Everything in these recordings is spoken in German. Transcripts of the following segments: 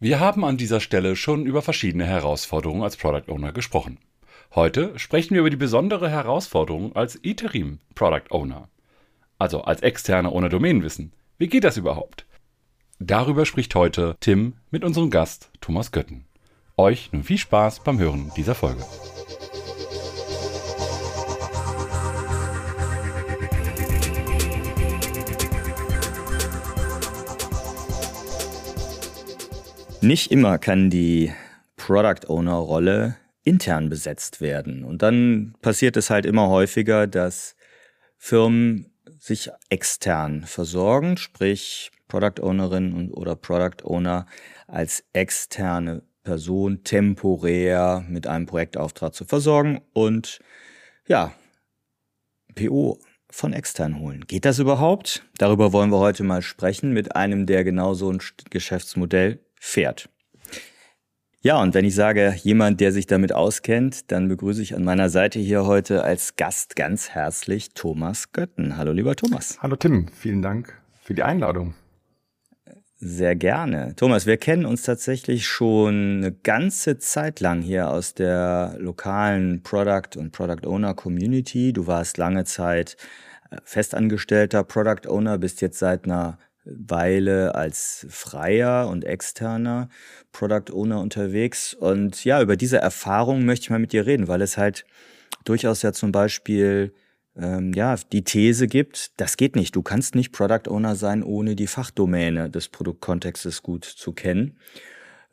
Wir haben an dieser Stelle schon über verschiedene Herausforderungen als Product Owner gesprochen. Heute sprechen wir über die besondere Herausforderung als Interim Product Owner. Also als Externe ohne Domänenwissen. Wie geht das überhaupt? Darüber spricht heute Tim mit unserem Gast Thomas Götten. Euch nun viel Spaß beim Hören dieser Folge. Nicht immer kann die Product Owner Rolle intern besetzt werden. Und dann passiert es halt immer häufiger, dass Firmen sich extern versorgen, sprich Product Ownerin oder Product Owner als externe Person temporär mit einem Projektauftrag zu versorgen und ja, PO von extern holen. Geht das überhaupt? Darüber wollen wir heute mal sprechen mit einem, der genau so ein Geschäftsmodell fährt. Ja, und wenn ich sage, jemand, der sich damit auskennt, dann begrüße ich an meiner Seite hier heute als Gast ganz herzlich Thomas Götten. Hallo, lieber Thomas. Hallo, Tim. Vielen Dank für die Einladung. Sehr gerne. Thomas, wir kennen uns tatsächlich schon eine ganze Zeit lang hier aus der lokalen Product und Product Owner Community. Du warst lange Zeit äh, festangestellter Product Owner, bist jetzt seit einer Weile als freier und externer Product Owner unterwegs. Und ja, über diese Erfahrung möchte ich mal mit dir reden, weil es halt durchaus ja zum Beispiel ähm, ja die These gibt, das geht nicht. Du kannst nicht Product Owner sein, ohne die Fachdomäne des Produktkontextes gut zu kennen.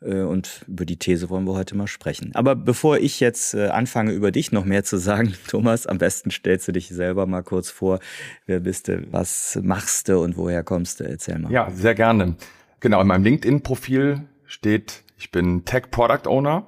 Äh, und über die These wollen wir heute mal sprechen. Aber bevor ich jetzt äh, anfange, über dich noch mehr zu sagen, Thomas, am besten stellst du dich selber mal kurz vor. Wer bist du, was machst du und woher kommst du? Erzähl mal. Ja, sehr gerne. Genau, in meinem LinkedIn-Profil steht, ich bin Tech Product Owner,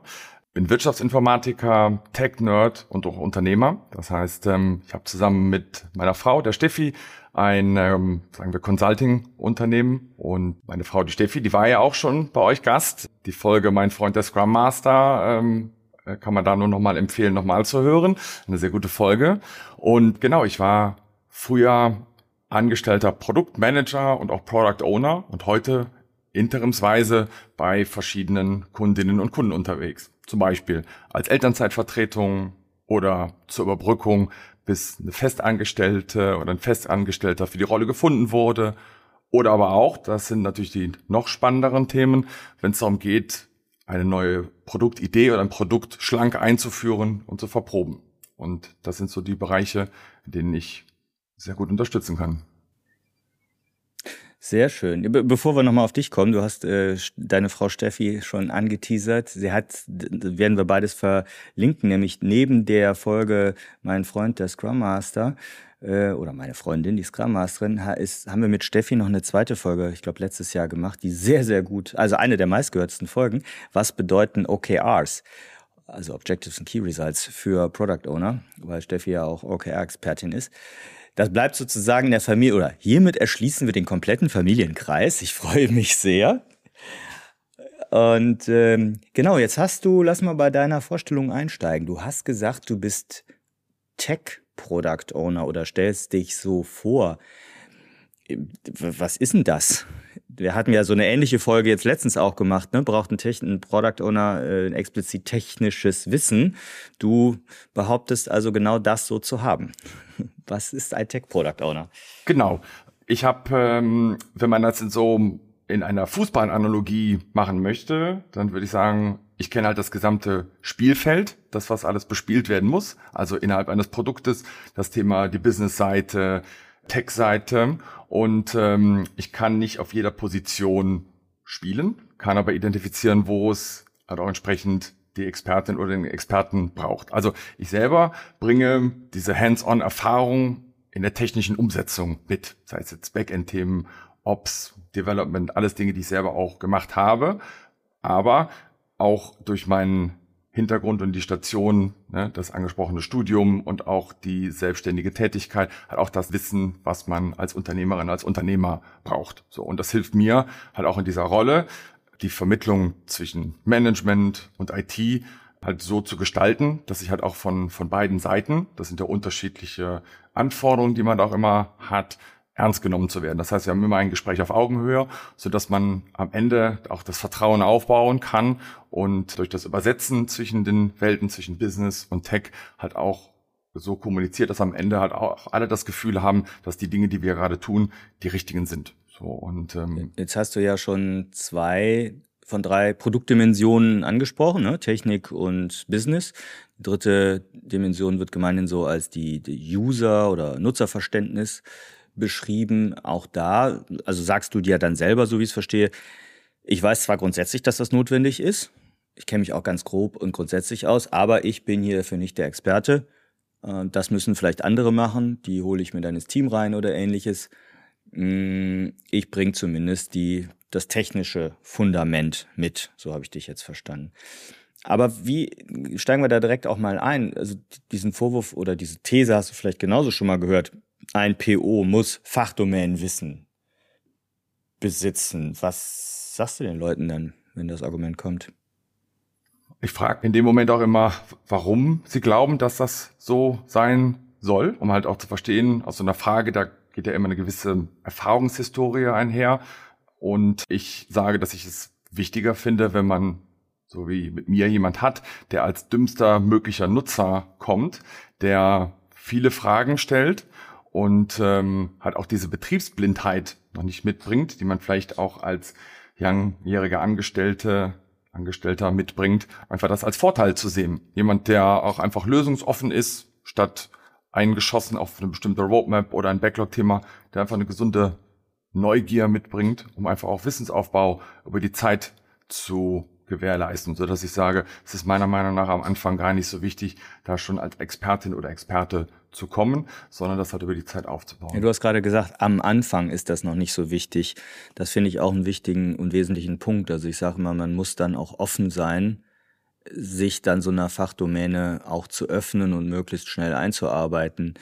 bin Wirtschaftsinformatiker, Tech-Nerd und auch Unternehmer. Das heißt, ähm, ich habe zusammen mit meiner Frau, der Steffi, ein, ähm, sagen wir, Consulting-Unternehmen. Und meine Frau, die Steffi, die war ja auch schon bei euch Gast. Die Folge Mein Freund der Scrum Master ähm, äh, kann man da nur nochmal empfehlen, nochmal zu hören. Eine sehr gute Folge. Und genau, ich war früher angestellter Produktmanager und auch Product Owner und heute interimsweise bei verschiedenen Kundinnen und Kunden unterwegs. Zum Beispiel als Elternzeitvertretung oder zur Überbrückung bis eine Festangestellte oder ein Festangestellter für die Rolle gefunden wurde. Oder aber auch, das sind natürlich die noch spannenderen Themen, wenn es darum geht, eine neue Produktidee oder ein Produkt schlank einzuführen und zu verproben. Und das sind so die Bereiche, in denen ich sehr gut unterstützen kann. Sehr schön. Be bevor wir nochmal auf dich kommen, du hast äh, deine Frau Steffi schon angeteasert. Sie hat, werden wir beides verlinken, nämlich neben der Folge Mein Freund, der Scrum Master, äh, oder meine Freundin, die Scrum Masterin, ist, haben wir mit Steffi noch eine zweite Folge, ich glaube letztes Jahr gemacht, die sehr, sehr gut, also eine der meistgehörtesten Folgen. Was bedeuten OKRs? Also Objectives and Key Results für Product Owner, weil Steffi ja auch OKR-Expertin ist. Das bleibt sozusagen in der Familie, oder hiermit erschließen wir den kompletten Familienkreis. Ich freue mich sehr. Und ähm, genau, jetzt hast du, lass mal bei deiner Vorstellung einsteigen. Du hast gesagt, du bist Tech Product Owner oder stellst dich so vor. Was ist denn das? Wir hatten ja so eine ähnliche Folge jetzt letztens auch gemacht, ne? Braucht ein, Techn ein Product Owner äh, ein explizit technisches Wissen. Du behauptest also genau das so zu haben. Was ist ein Tech Product Owner? Genau. Ich habe, ähm, wenn man das in so in einer Fußballanalogie machen möchte, dann würde ich sagen, ich kenne halt das gesamte Spielfeld, das was alles bespielt werden muss, also innerhalb eines Produktes, das Thema die Business-Seite, Tech-Seite und ähm, ich kann nicht auf jeder Position spielen, kann aber identifizieren, wo es halt auch entsprechend die Expertin oder den Experten braucht. Also ich selber bringe diese Hands-on-Erfahrung in der technischen Umsetzung mit, sei es jetzt Backend-Themen, Ops, Development, alles Dinge, die ich selber auch gemacht habe, aber auch durch meinen Hintergrund und die Station, ne, das angesprochene Studium und auch die selbstständige Tätigkeit, hat auch das Wissen, was man als Unternehmerin, als Unternehmer braucht. So und das hilft mir halt auch in dieser Rolle, die Vermittlung zwischen Management und IT halt so zu gestalten, dass ich halt auch von von beiden Seiten, das sind ja unterschiedliche Anforderungen, die man auch immer hat, ernst genommen zu werden. Das heißt, wir haben immer ein Gespräch auf Augenhöhe, so dass man am Ende auch das Vertrauen aufbauen kann und durch das Übersetzen zwischen den Welten, zwischen Business und Tech halt auch so kommuniziert, dass am Ende halt auch alle das Gefühl haben, dass die Dinge, die wir gerade tun, die richtigen sind. So und ähm, jetzt hast du ja schon zwei von drei Produktdimensionen angesprochen, ne? Technik und Business. Die dritte Dimension wird gemeinhin so als die, die User- oder Nutzerverständnis beschrieben. Auch da, also sagst du dir dann selber, so wie ich es verstehe, ich weiß zwar grundsätzlich, dass das notwendig ist, ich kenne mich auch ganz grob und grundsätzlich aus, aber ich bin hier für nicht der Experte. Äh, das müssen vielleicht andere machen, die hole ich mir dann ins Team rein oder ähnliches. Mm, ich bringe zumindest die, das technische Fundament mit, so habe ich dich jetzt verstanden. Aber wie steigen wir da direkt auch mal ein? Also diesen Vorwurf oder diese These hast du vielleicht genauso schon mal gehört. Ein PO muss Fachdomänenwissen besitzen. Was sagst du den Leuten dann, wenn das Argument kommt? Ich frage in dem Moment auch immer, warum sie glauben, dass das so sein soll, um halt auch zu verstehen, aus so einer Frage, da geht ja immer eine gewisse Erfahrungshistorie einher. Und ich sage, dass ich es wichtiger finde, wenn man, so wie mit mir, jemand hat, der als dümmster möglicher Nutzer kommt, der viele Fragen stellt und ähm, halt auch diese Betriebsblindheit noch nicht mitbringt, die man vielleicht auch als langjähriger Angestellte Angestellter mitbringt, einfach das als Vorteil zu sehen. Jemand, der auch einfach lösungsoffen ist, statt eingeschossen auf eine bestimmte Roadmap oder ein Backlog-Thema, der einfach eine gesunde Neugier mitbringt, um einfach auch Wissensaufbau über die Zeit zu gewährleisten, so dass ich sage, es ist meiner Meinung nach am Anfang gar nicht so wichtig, da schon als Expertin oder Experte zu kommen, sondern das halt über die Zeit aufzubauen. Ja, du hast gerade gesagt, am Anfang ist das noch nicht so wichtig. Das finde ich auch einen wichtigen und wesentlichen Punkt. Also ich sage mal, man muss dann auch offen sein, sich dann so einer Fachdomäne auch zu öffnen und möglichst schnell einzuarbeiten.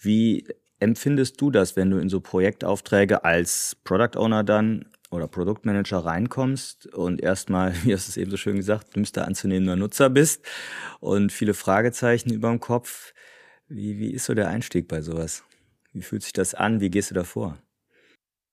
Wie empfindest du das, wenn du in so Projektaufträge als Product Owner dann oder Produktmanager reinkommst und erstmal, wie hast du es eben so schön gesagt, dümmster anzunehmender Nutzer bist und viele Fragezeichen über dem Kopf. Wie, wie ist so der Einstieg bei sowas? Wie fühlt sich das an? Wie gehst du da vor?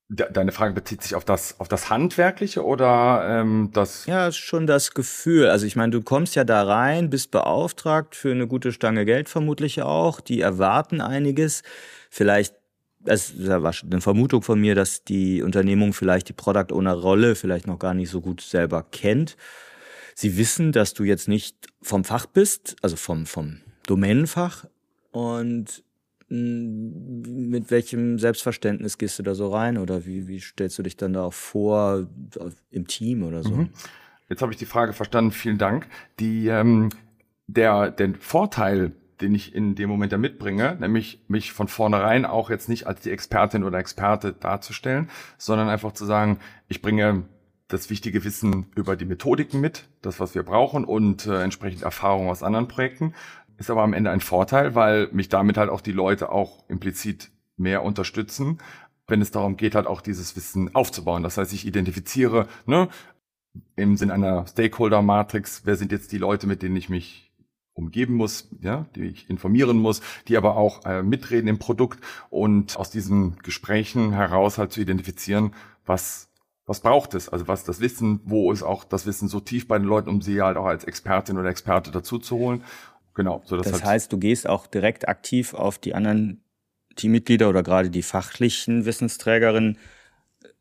Deine Frage bezieht sich auf das, auf das Handwerkliche oder ähm, das? Ja, schon das Gefühl. Also ich meine, du kommst ja da rein, bist beauftragt für eine gute Stange Geld vermutlich auch. Die erwarten einiges. Vielleicht, das ist eine Vermutung von mir, dass die Unternehmung vielleicht die Product Owner Rolle vielleicht noch gar nicht so gut selber kennt. Sie wissen, dass du jetzt nicht vom Fach bist, also vom, vom Domänenfach und mit welchem Selbstverständnis gehst du da so rein oder wie, wie stellst du dich dann da auch vor im Team oder so? Mhm. Jetzt habe ich die Frage verstanden, vielen Dank. Die, ähm, der, der Vorteil, den ich in dem Moment da mitbringe, nämlich mich von vornherein auch jetzt nicht als die Expertin oder Experte darzustellen, sondern einfach zu sagen, ich bringe das wichtige Wissen über die Methodiken mit, das, was wir brauchen und äh, entsprechend Erfahrung aus anderen Projekten ist aber am Ende ein Vorteil, weil mich damit halt auch die Leute auch implizit mehr unterstützen, wenn es darum geht, halt auch dieses Wissen aufzubauen. Das heißt, ich identifiziere, ne, im Sinn einer Stakeholder-Matrix, wer sind jetzt die Leute, mit denen ich mich umgeben muss, ja, die ich informieren muss, die aber auch äh, mitreden im Produkt und aus diesen Gesprächen heraus halt zu identifizieren, was was braucht es? Also was das Wissen, wo ist auch das Wissen so tief bei den Leuten, um sie halt auch als Expertin oder Experte dazu zu holen Genau. So das halt heißt, du gehst auch direkt aktiv auf die anderen Teammitglieder oder gerade die fachlichen Wissensträgerinnen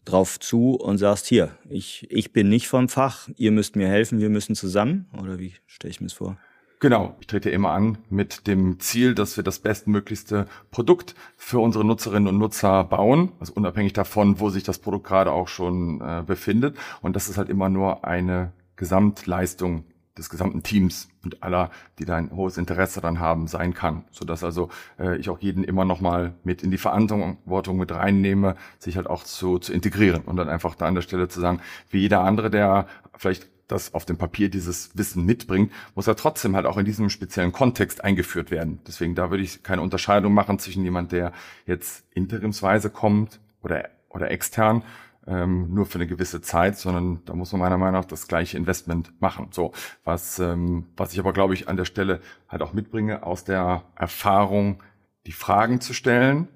drauf zu und sagst, hier, ich, ich bin nicht vom Fach, ihr müsst mir helfen, wir müssen zusammen? Oder wie stelle ich mir das vor? Genau, ich trete immer an mit dem Ziel, dass wir das bestmöglichste Produkt für unsere Nutzerinnen und Nutzer bauen, also unabhängig davon, wo sich das Produkt gerade auch schon äh, befindet. Und das ist halt immer nur eine Gesamtleistung des gesamten Teams und aller, die da ein hohes Interesse daran haben, sein kann. Sodass also äh, ich auch jeden immer nochmal mit in die Verantwortung mit reinnehme, sich halt auch zu, zu integrieren und dann einfach da an der Stelle zu sagen, wie jeder andere, der vielleicht das auf dem Papier dieses Wissen mitbringt, muss er trotzdem halt auch in diesem speziellen Kontext eingeführt werden. Deswegen da würde ich keine Unterscheidung machen zwischen jemand, der jetzt interimsweise kommt oder, oder extern, ähm, nur für eine gewisse Zeit, sondern da muss man meiner Meinung nach das gleiche Investment machen. So, was, ähm, was ich aber glaube ich an der Stelle halt auch mitbringe aus der Erfahrung, die Fragen zu stellen,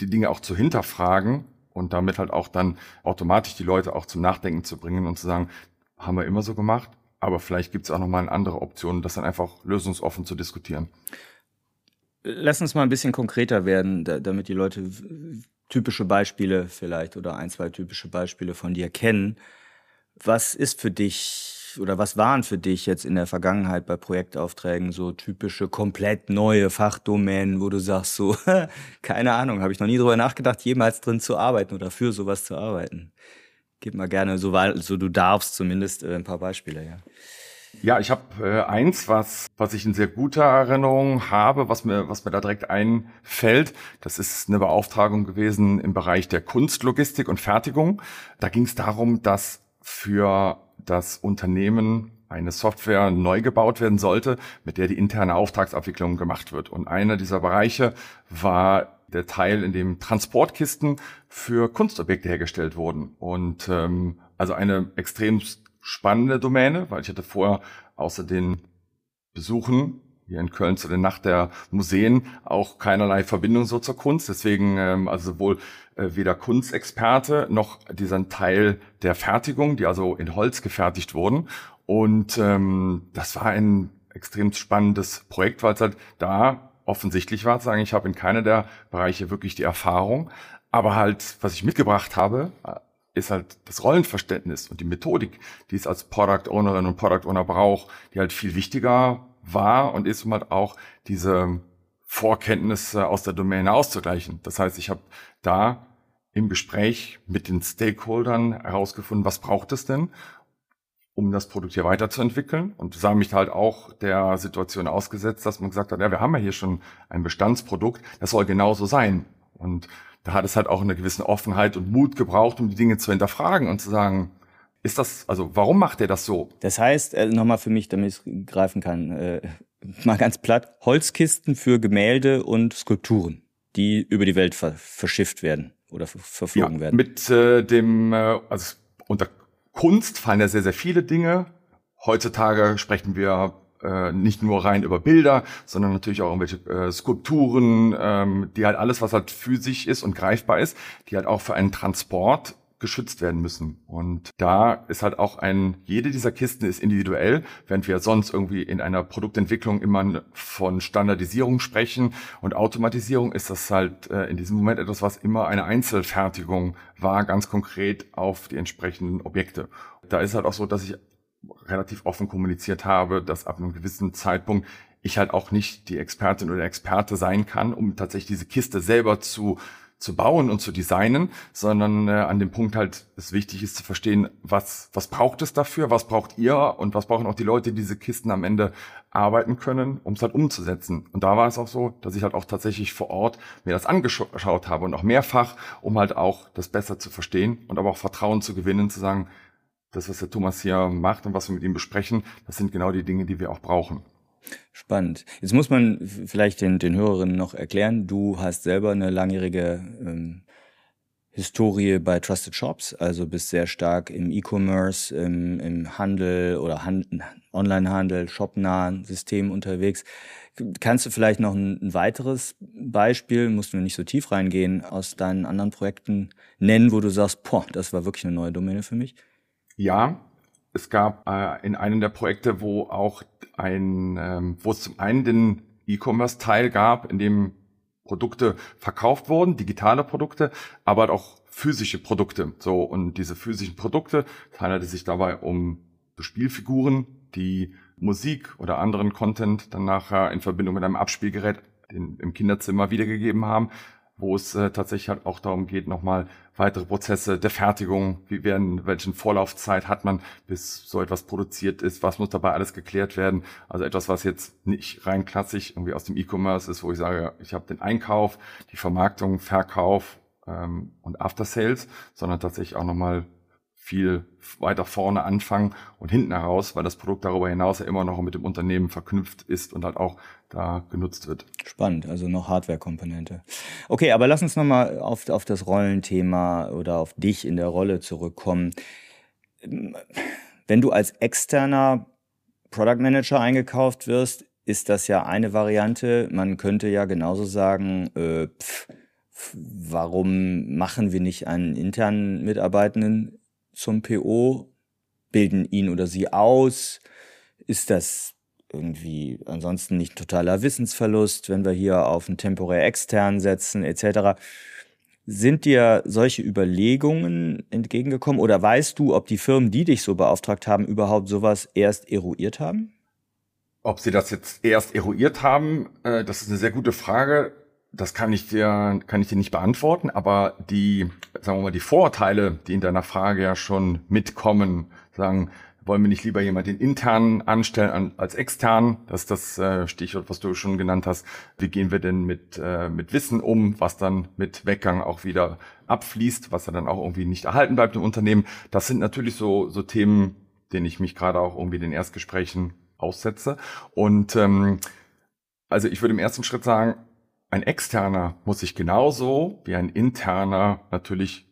die Dinge auch zu hinterfragen und damit halt auch dann automatisch die Leute auch zum Nachdenken zu bringen und zu sagen, haben wir immer so gemacht, aber vielleicht gibt es auch nochmal eine andere Option, das dann einfach lösungsoffen zu diskutieren. Lass uns mal ein bisschen konkreter werden, damit die Leute typische Beispiele vielleicht oder ein, zwei typische Beispiele von dir kennen. Was ist für dich oder was waren für dich jetzt in der Vergangenheit bei Projektaufträgen so typische, komplett neue Fachdomänen, wo du sagst, so, keine Ahnung, habe ich noch nie drüber nachgedacht, jemals drin zu arbeiten oder für sowas zu arbeiten? Gib mal gerne, so, so du darfst zumindest äh, ein paar Beispiele, ja. Ja, ich habe äh, eins, was, was ich in sehr guter Erinnerung habe, was mir, was mir da direkt einfällt. Das ist eine Beauftragung gewesen im Bereich der Kunstlogistik und Fertigung. Da ging es darum, dass für das Unternehmen eine Software neu gebaut werden sollte, mit der die interne Auftragsabwicklung gemacht wird. Und einer dieser Bereiche war der Teil, in dem Transportkisten für Kunstobjekte hergestellt wurden. Und ähm, also eine extrem spannende Domäne, weil ich hatte vorher außer den Besuchen hier in Köln zu der Nacht der Museen auch keinerlei Verbindung so zur Kunst. Deswegen ähm, also sowohl äh, weder Kunstexperte noch dieser Teil der Fertigung, die also in Holz gefertigt wurden. Und ähm, das war ein extrem spannendes Projekt, weil es halt da offensichtlich war, zu sagen, ich habe in keiner der Bereiche wirklich die Erfahrung. Aber halt, was ich mitgebracht habe, ist halt das Rollenverständnis und die Methodik, die es als Product Ownerin und Product Owner braucht, die halt viel wichtiger war und ist, um halt auch diese Vorkenntnisse aus der Domäne auszugleichen. Das heißt, ich habe da im Gespräch mit den Stakeholdern herausgefunden, was braucht es denn, um das Produkt hier weiterzuentwickeln und sah mich halt auch der Situation ausgesetzt, dass man gesagt hat, ja, wir haben ja hier schon ein Bestandsprodukt, das soll genauso sein. Und da hat es halt auch eine gewisse Offenheit und Mut gebraucht, um die Dinge zu hinterfragen und zu sagen, ist das, also warum macht er das so? Das heißt, äh, nochmal für mich, damit ich greifen kann, äh, mal ganz platt, Holzkisten für Gemälde und Skulpturen, die über die Welt ver verschifft werden oder verflogen ja, werden. Mit äh, dem, äh, also unter Kunst fallen ja sehr, sehr viele Dinge. Heutzutage sprechen wir äh, nicht nur rein über Bilder, sondern natürlich auch irgendwelche äh, Skulpturen, ähm, die halt alles, was halt physisch ist und greifbar ist, die halt auch für einen Transport geschützt werden müssen. Und da ist halt auch ein, jede dieser Kisten ist individuell, während wir sonst irgendwie in einer Produktentwicklung immer von Standardisierung sprechen und Automatisierung ist das halt äh, in diesem Moment etwas, was immer eine Einzelfertigung war, ganz konkret auf die entsprechenden Objekte. Da ist halt auch so, dass ich relativ offen kommuniziert habe, dass ab einem gewissen Zeitpunkt ich halt auch nicht die Expertin oder Experte sein kann, um tatsächlich diese Kiste selber zu zu bauen und zu designen, sondern äh, an dem Punkt halt es wichtig ist zu verstehen, was was braucht es dafür, was braucht ihr und was brauchen auch die Leute, die diese Kisten am Ende arbeiten können, um es halt umzusetzen. Und da war es auch so, dass ich halt auch tatsächlich vor Ort mir das angeschaut habe und auch mehrfach, um halt auch das besser zu verstehen und aber auch Vertrauen zu gewinnen, zu sagen, das, was der Thomas hier macht und was wir mit ihm besprechen, das sind genau die Dinge, die wir auch brauchen. Spannend. Jetzt muss man vielleicht den, den Hörerinnen noch erklären, du hast selber eine langjährige ähm, Historie bei Trusted Shops, also bist sehr stark im E-Commerce, im, im Handel oder Hand, Onlinehandel, shopnahen System unterwegs. Kannst du vielleicht noch ein, ein weiteres Beispiel, musst du nicht so tief reingehen, aus deinen anderen Projekten nennen, wo du sagst, boah, das war wirklich eine neue Domäne für mich? Ja, es gab äh, in einem der Projekte, wo auch ein, ähm, wo es zum einen den E-Commerce-Teil gab, in dem Produkte verkauft wurden, digitale Produkte, aber halt auch physische Produkte. So, und diese physischen Produkte, handelte sich dabei um Spielfiguren, die Musik oder anderen Content dann nachher in Verbindung mit einem Abspielgerät in, im Kinderzimmer wiedergegeben haben wo es äh, tatsächlich halt auch darum geht, nochmal weitere Prozesse der Fertigung, wie werden, welchen Vorlaufzeit hat man, bis so etwas produziert ist, was muss dabei alles geklärt werden. Also etwas, was jetzt nicht rein klassisch irgendwie aus dem E-Commerce ist, wo ich sage, ich habe den Einkauf, die Vermarktung, Verkauf ähm, und After Sales, sondern tatsächlich auch nochmal viel weiter vorne anfangen und hinten heraus, weil das Produkt darüber hinaus ja immer noch mit dem Unternehmen verknüpft ist und halt auch da genutzt wird. Spannend, also noch Hardware-Komponente. Okay, aber lass uns nochmal auf, auf das Rollenthema oder auf dich in der Rolle zurückkommen. Wenn du als externer Product Manager eingekauft wirst, ist das ja eine Variante. Man könnte ja genauso sagen, äh, pff, Warum machen wir nicht einen internen Mitarbeitenden zum PO? Bilden ihn oder sie aus? Ist das irgendwie ansonsten nicht totaler Wissensverlust, wenn wir hier auf einen temporär extern setzen etc. Sind dir solche Überlegungen entgegengekommen oder weißt du, ob die Firmen, die dich so beauftragt haben, überhaupt sowas erst eruiert haben? Ob sie das jetzt erst eruiert haben, äh, das ist eine sehr gute Frage. Das kann ich dir, kann ich dir nicht beantworten, aber die, sagen wir mal, die Vorurteile, die in deiner Frage ja schon mitkommen, sagen, wollen wir nicht lieber jemanden intern anstellen als extern? Das ist das äh, Stichwort, was du schon genannt hast. Wie gehen wir denn mit, äh, mit Wissen um, was dann mit Weggang auch wieder abfließt, was dann auch irgendwie nicht erhalten bleibt im Unternehmen? Das sind natürlich so, so Themen, denen ich mich gerade auch irgendwie den Erstgesprächen aussetze. Und ähm, also ich würde im ersten Schritt sagen, ein externer muss sich genauso wie ein interner natürlich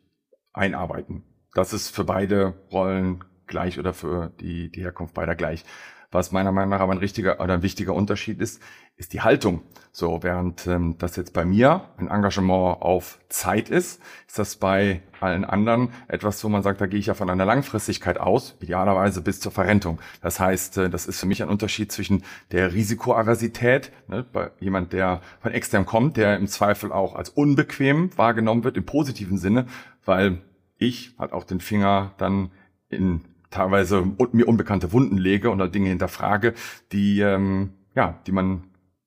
einarbeiten. Das ist für beide Rollen gleich oder für die, die Herkunft beider gleich. Was meiner Meinung nach aber ein richtiger oder ein wichtiger Unterschied ist, ist die Haltung. So, während ähm, das jetzt bei mir ein Engagement auf Zeit ist, ist das bei allen anderen etwas, wo man sagt, da gehe ich ja von einer Langfristigkeit aus, idealerweise bis zur Verrentung. Das heißt, äh, das ist für mich ein Unterschied zwischen der Risikoaversität, ne, bei jemand, der von extern kommt, der im Zweifel auch als unbequem wahrgenommen wird, im positiven Sinne, weil ich halt auch den Finger dann in teilweise mir unbekannte Wunden lege oder Dinge hinterfrage, die, ähm, ja, die man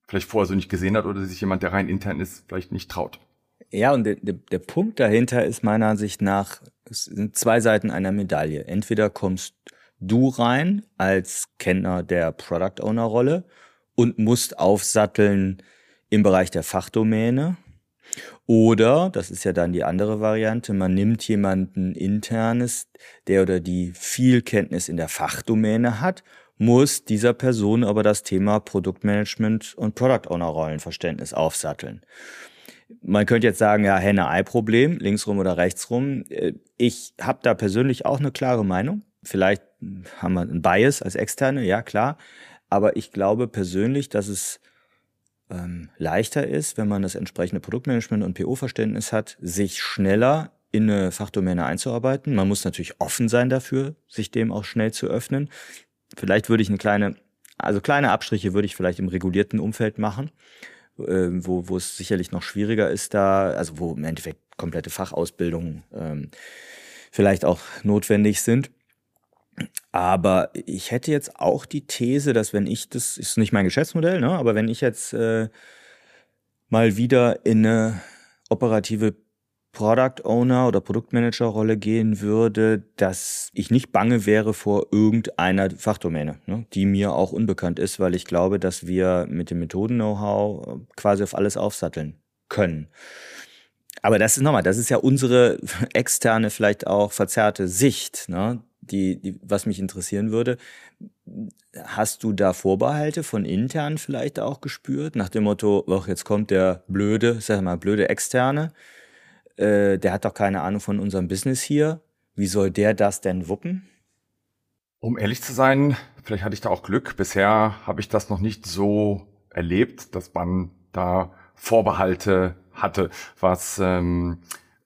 vielleicht vorher so nicht gesehen hat oder sich jemand, der rein intern ist, vielleicht nicht traut. Ja, und der, der, der Punkt dahinter ist meiner Ansicht nach, es sind zwei Seiten einer Medaille. Entweder kommst du rein als Kenner der Product Owner Rolle und musst aufsatteln im Bereich der Fachdomäne oder, das ist ja dann die andere Variante, man nimmt jemanden internes, der oder die viel Kenntnis in der Fachdomäne hat, muss dieser Person aber das Thema Produktmanagement und Product Owner Rollenverständnis aufsatteln. Man könnte jetzt sagen, ja, Henne-Ei-Problem, linksrum oder rechtsrum. Äh, ich habe da persönlich auch eine klare Meinung. Vielleicht haben wir einen Bias als Externe, ja klar. Aber ich glaube persönlich, dass es ähm, leichter ist, wenn man das entsprechende Produktmanagement und PO-Verständnis hat, sich schneller in eine Fachdomäne einzuarbeiten. Man muss natürlich offen sein dafür, sich dem auch schnell zu öffnen. Vielleicht würde ich eine kleine, also kleine Abstriche würde ich vielleicht im regulierten Umfeld machen, äh, wo, wo es sicherlich noch schwieriger ist da, also wo im Endeffekt komplette Fachausbildungen ähm, vielleicht auch notwendig sind. Aber ich hätte jetzt auch die These, dass wenn ich, das ist nicht mein Geschäftsmodell, ne, aber wenn ich jetzt äh, mal wieder in eine operative Product Owner oder Produktmanager Rolle gehen würde, dass ich nicht bange wäre vor irgendeiner Fachdomäne, ne, die mir auch unbekannt ist, weil ich glaube, dass wir mit dem Methoden-Know-how quasi auf alles aufsatteln können. Aber das ist nochmal, das ist ja unsere externe, vielleicht auch verzerrte Sicht. Ne? die, die, was mich interessieren würde, hast du da Vorbehalte von intern vielleicht auch gespürt, nach dem Motto, ach, jetzt kommt der blöde, sag mal, blöde Externe, äh, der hat doch keine Ahnung von unserem Business hier. Wie soll der das denn wuppen? Um ehrlich zu sein, vielleicht hatte ich da auch Glück. Bisher habe ich das noch nicht so erlebt, dass man da Vorbehalte hatte, was, ähm,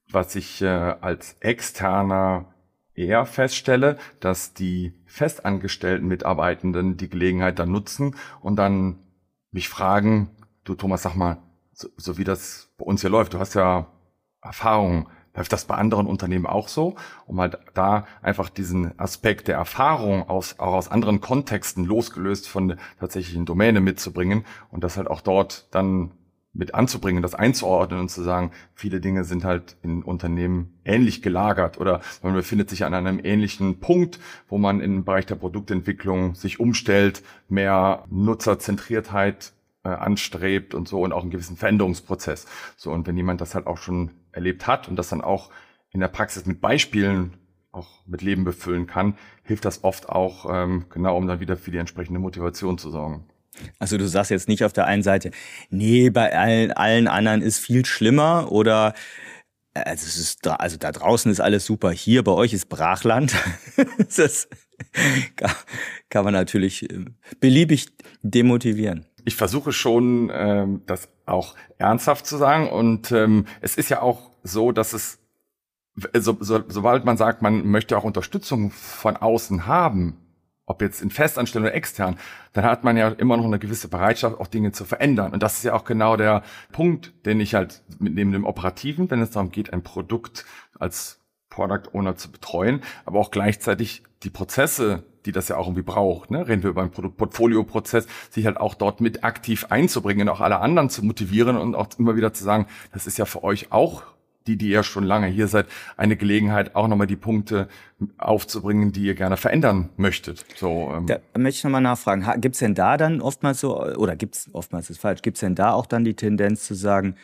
was ich äh, als externer eher feststelle, dass die festangestellten Mitarbeitenden die Gelegenheit dann nutzen und dann mich fragen, du Thomas, sag mal, so, so wie das bei uns hier läuft, du hast ja Erfahrung, läuft das bei anderen Unternehmen auch so, um halt da einfach diesen Aspekt der Erfahrung aus, auch aus anderen Kontexten losgelöst von der tatsächlichen Domäne mitzubringen und das halt auch dort dann mit anzubringen, das einzuordnen und zu sagen, viele Dinge sind halt in Unternehmen ähnlich gelagert oder man befindet sich an einem ähnlichen Punkt, wo man im Bereich der Produktentwicklung sich umstellt, mehr Nutzerzentriertheit äh, anstrebt und so und auch einen gewissen Veränderungsprozess. So und wenn jemand das halt auch schon erlebt hat und das dann auch in der Praxis mit Beispielen auch mit Leben befüllen kann, hilft das oft auch ähm, genau, um dann wieder für die entsprechende Motivation zu sorgen. Also du sagst jetzt nicht auf der einen Seite, nee, bei allen, allen anderen ist viel schlimmer oder also, es ist da, also da draußen ist alles super, hier bei euch ist Brachland. das kann man natürlich äh, beliebig demotivieren. ich versuche schon, ähm, das auch ernsthaft zu sagen. Und ähm, es ist ja auch so, dass es, so, so, sobald man sagt, man möchte auch Unterstützung von außen haben, ob jetzt in Festanstellung oder extern, dann hat man ja immer noch eine gewisse Bereitschaft, auch Dinge zu verändern. Und das ist ja auch genau der Punkt, den ich halt mit neben dem Operativen, wenn es darum geht, ein Produkt als Product Owner zu betreuen, aber auch gleichzeitig die Prozesse, die das ja auch irgendwie braucht, ne? reden wir über einen Produktportfolio-Prozess, sich halt auch dort mit aktiv einzubringen, auch alle anderen zu motivieren und auch immer wieder zu sagen, das ist ja für euch auch die, die ihr schon lange hier seid, eine Gelegenheit, auch nochmal die Punkte aufzubringen, die ihr gerne verändern möchtet. So, ähm. Da möchte ich nochmal nachfragen, gibt's denn da dann oftmals so, oder gibt's oftmals ist falsch, gibt's denn da auch dann die Tendenz zu sagen,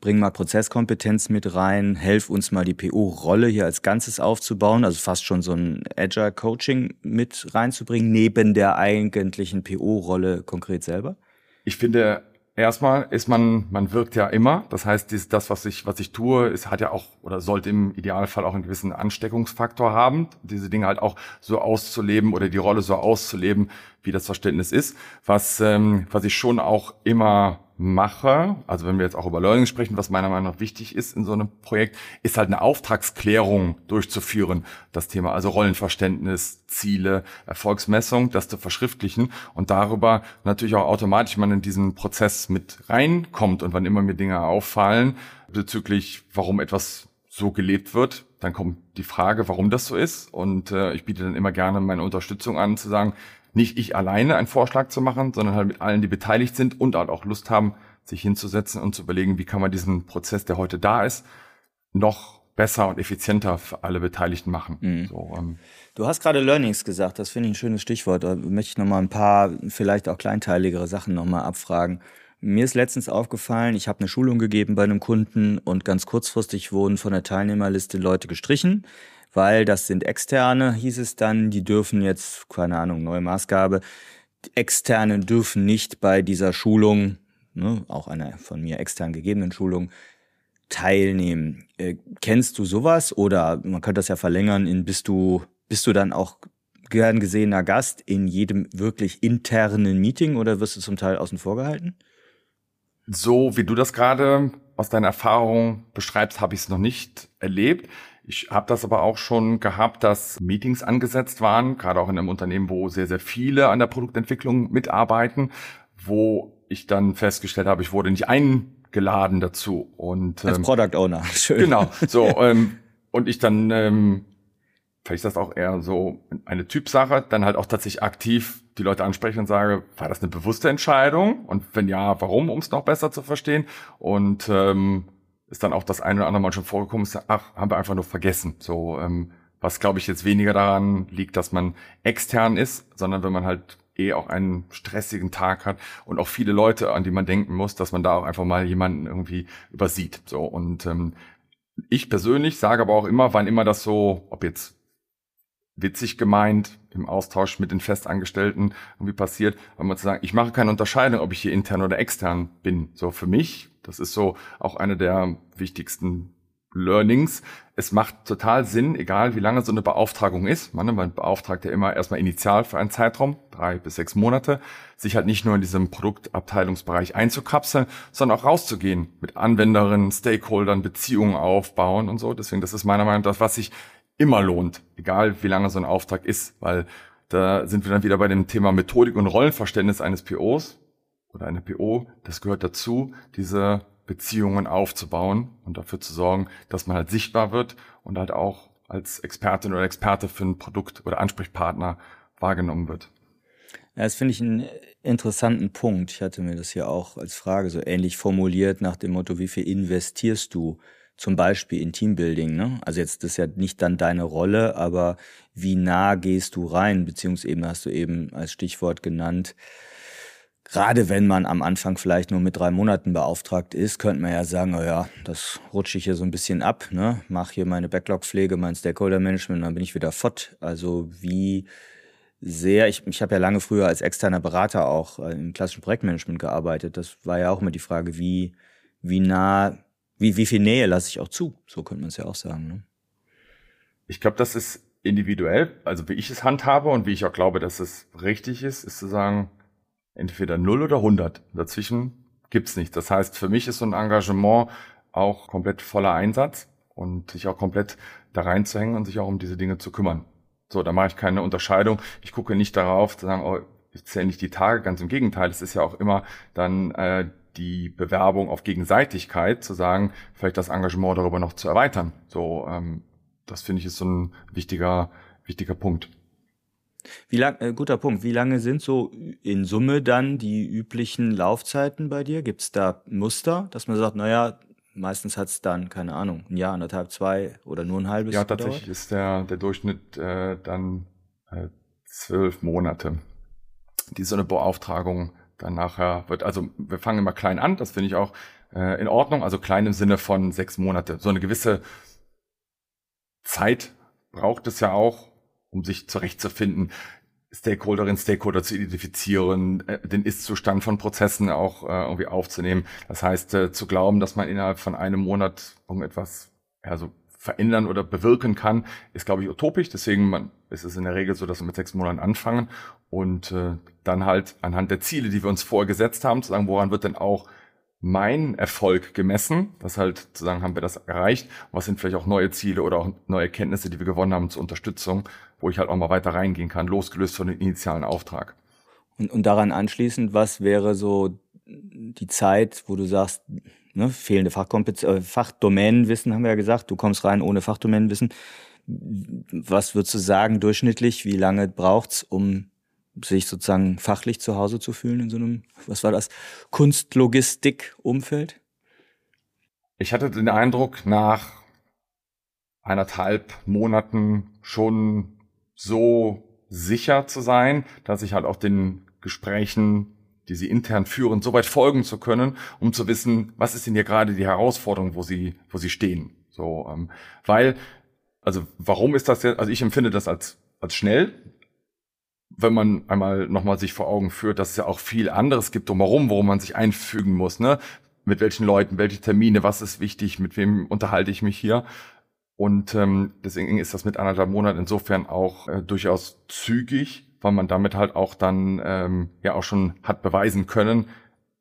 bring mal Prozesskompetenz mit rein, helf uns mal die PO-Rolle hier als Ganzes aufzubauen, also fast schon so ein Agile Coaching mit reinzubringen, neben der eigentlichen PO-Rolle konkret selber? Ich finde, erstmal ist man, man wirkt ja immer. Das heißt, das, was ich, was ich tue, ist, hat ja auch oder sollte im Idealfall auch einen gewissen Ansteckungsfaktor haben, diese Dinge halt auch so auszuleben oder die Rolle so auszuleben, wie das Verständnis ist. Was, ähm, was ich schon auch immer mache, also wenn wir jetzt auch über Learning sprechen, was meiner Meinung nach wichtig ist in so einem Projekt, ist halt eine Auftragsklärung durchzuführen. Das Thema also Rollenverständnis, Ziele, Erfolgsmessung, das zu verschriftlichen und darüber natürlich auch automatisch man in diesen Prozess mit reinkommt und wann immer mir Dinge auffallen bezüglich, warum etwas so gelebt wird, dann kommt die Frage, warum das so ist und äh, ich biete dann immer gerne meine Unterstützung an, zu sagen, nicht ich alleine einen Vorschlag zu machen, sondern halt mit allen, die beteiligt sind und halt auch Lust haben, sich hinzusetzen und zu überlegen, wie kann man diesen Prozess, der heute da ist, noch besser und effizienter für alle Beteiligten machen. Mhm. So, ähm. Du hast gerade Learnings gesagt, das finde ich ein schönes Stichwort. Da möchte ich nochmal ein paar, vielleicht auch kleinteiligere Sachen nochmal abfragen. Mir ist letztens aufgefallen, ich habe eine Schulung gegeben bei einem Kunden und ganz kurzfristig wurden von der Teilnehmerliste Leute gestrichen weil das sind Externe, hieß es dann, die dürfen jetzt, keine Ahnung, neue Maßgabe, Externe dürfen nicht bei dieser Schulung, ne, auch einer von mir extern gegebenen Schulung, teilnehmen. Äh, kennst du sowas oder man könnte das ja verlängern in bist du bist du dann auch gern gesehener Gast in jedem wirklich internen Meeting oder wirst du zum Teil außen vor gehalten? So wie du das gerade aus deiner Erfahrung beschreibst, habe ich es noch nicht erlebt. Ich habe das aber auch schon gehabt, dass Meetings angesetzt waren, gerade auch in einem Unternehmen, wo sehr, sehr viele an der Produktentwicklung mitarbeiten, wo ich dann festgestellt habe, ich wurde nicht eingeladen dazu. Und, Als ähm, Product Owner, schön. Genau, so. ähm, und ich dann, ähm, vielleicht ist das auch eher so eine Typsache, dann halt auch tatsächlich aktiv die Leute anspreche und sage, war das eine bewusste Entscheidung? Und wenn ja, warum, um es noch besser zu verstehen? Und ähm, ist dann auch das eine oder andere Mal schon vorgekommen, ist, ach, haben wir einfach nur vergessen. So, ähm, was glaube ich jetzt weniger daran liegt, dass man extern ist, sondern wenn man halt eh auch einen stressigen Tag hat und auch viele Leute, an die man denken muss, dass man da auch einfach mal jemanden irgendwie übersieht. So und ähm, ich persönlich sage aber auch immer, wann immer das so, ob jetzt witzig gemeint im Austausch mit den Festangestellten irgendwie passiert, weil man zu sagen, ich mache keine Unterscheidung, ob ich hier intern oder extern bin. So für mich das ist so auch eine der wichtigsten Learnings. Es macht total Sinn, egal wie lange so eine Beauftragung ist. Man, man beauftragt ja immer erstmal initial für einen Zeitraum, drei bis sechs Monate, sich halt nicht nur in diesem Produktabteilungsbereich einzukapseln, sondern auch rauszugehen, mit Anwenderinnen, Stakeholdern, Beziehungen aufbauen und so. Deswegen, das ist meiner Meinung nach das, was sich immer lohnt, egal wie lange so ein Auftrag ist, weil da sind wir dann wieder bei dem Thema Methodik und Rollenverständnis eines POs oder eine PO, das gehört dazu, diese Beziehungen aufzubauen und dafür zu sorgen, dass man halt sichtbar wird und halt auch als Expertin oder Experte für ein Produkt oder Ansprechpartner wahrgenommen wird. Ja, das finde ich einen interessanten Punkt. Ich hatte mir das hier auch als Frage so ähnlich formuliert nach dem Motto, wie viel investierst du zum Beispiel in Teambuilding? Ne? Also jetzt das ist ja nicht dann deine Rolle, aber wie nah gehst du rein? Beziehungsweise hast du eben als Stichwort genannt, Gerade wenn man am Anfang vielleicht nur mit drei Monaten beauftragt ist, könnte man ja sagen, oh ja, das rutsche ich hier so ein bisschen ab, ne? Mach hier meine Backlog-Pflege, mein Stakeholder-Management, dann bin ich wieder fort. Also wie sehr, ich, ich habe ja lange früher als externer Berater auch äh, im klassischen Projektmanagement gearbeitet. Das war ja auch immer die Frage, wie, wie nah, wie, wie viel Nähe lasse ich auch zu? So könnte man es ja auch sagen. Ne? Ich glaube, das ist individuell, also wie ich es handhabe und wie ich auch glaube, dass es richtig ist, ist zu sagen, entweder 0 oder 100. Dazwischen gibt's nicht. Das heißt, für mich ist so ein Engagement auch komplett voller Einsatz und sich auch komplett da reinzuhängen und sich auch um diese Dinge zu kümmern. So, da mache ich keine Unterscheidung. Ich gucke nicht darauf zu sagen, oh, ich zähle nicht die Tage, ganz im Gegenteil. Es ist ja auch immer dann äh, die Bewerbung auf Gegenseitigkeit, zu sagen, vielleicht das Engagement darüber noch zu erweitern. So, ähm, das finde ich ist so ein wichtiger, wichtiger Punkt. Wie lang, äh, guter Punkt. Wie lange sind so in Summe dann die üblichen Laufzeiten bei dir? Gibt es da Muster, dass man sagt, naja, meistens hat es dann, keine Ahnung, ein Jahr, anderthalb, zwei oder nur ein halbes Jahr? Ja, tatsächlich gedauert? ist der, der Durchschnitt äh, dann äh, zwölf Monate, die so eine Beauftragung dann nachher wird. Also wir fangen immer klein an, das finde ich auch äh, in Ordnung, also klein im Sinne von sechs Monate. So eine gewisse Zeit braucht es ja auch, um sich zurechtzufinden. Stakeholderin, Stakeholder zu identifizieren, äh, den Ist-Zustand von Prozessen auch äh, irgendwie aufzunehmen. Das heißt, äh, zu glauben, dass man innerhalb von einem Monat irgendetwas ja, so verändern oder bewirken kann, ist, glaube ich, utopisch. Deswegen man, ist es in der Regel so, dass wir mit sechs Monaten anfangen und äh, dann halt anhand der Ziele, die wir uns vorgesetzt haben, zu sagen, woran wird denn auch mein Erfolg gemessen, das halt zu sagen, haben wir das erreicht, was sind vielleicht auch neue Ziele oder auch neue Kenntnisse, die wir gewonnen haben zur Unterstützung, wo ich halt auch mal weiter reingehen kann, losgelöst von dem initialen Auftrag. Und, und daran anschließend, was wäre so die Zeit, wo du sagst, ne, fehlende Fachkompetenz, äh, Fachdomänenwissen haben wir ja gesagt, du kommst rein ohne Fachdomänenwissen. Was würdest du sagen, durchschnittlich, wie lange braucht's, um sich sozusagen fachlich zu Hause zu fühlen in so einem, was war das, Kunstlogistik-Umfeld? Ich hatte den Eindruck, nach eineinhalb Monaten schon so sicher zu sein, dass ich halt auch den Gesprächen, die sie intern führen, so weit folgen zu können, um zu wissen, was ist denn hier gerade die Herausforderung, wo sie, wo sie stehen. So, ähm, weil, also warum ist das jetzt, also ich empfinde das als, als schnell, wenn man einmal nochmal sich vor Augen führt, dass es ja auch viel anderes gibt drumherum, worum man sich einfügen muss, ne? Mit welchen Leuten, welche Termine, was ist wichtig, mit wem unterhalte ich mich hier. Und ähm, deswegen ist das mit anderthalb Monaten insofern auch äh, durchaus zügig, weil man damit halt auch dann ähm, ja auch schon hat beweisen können,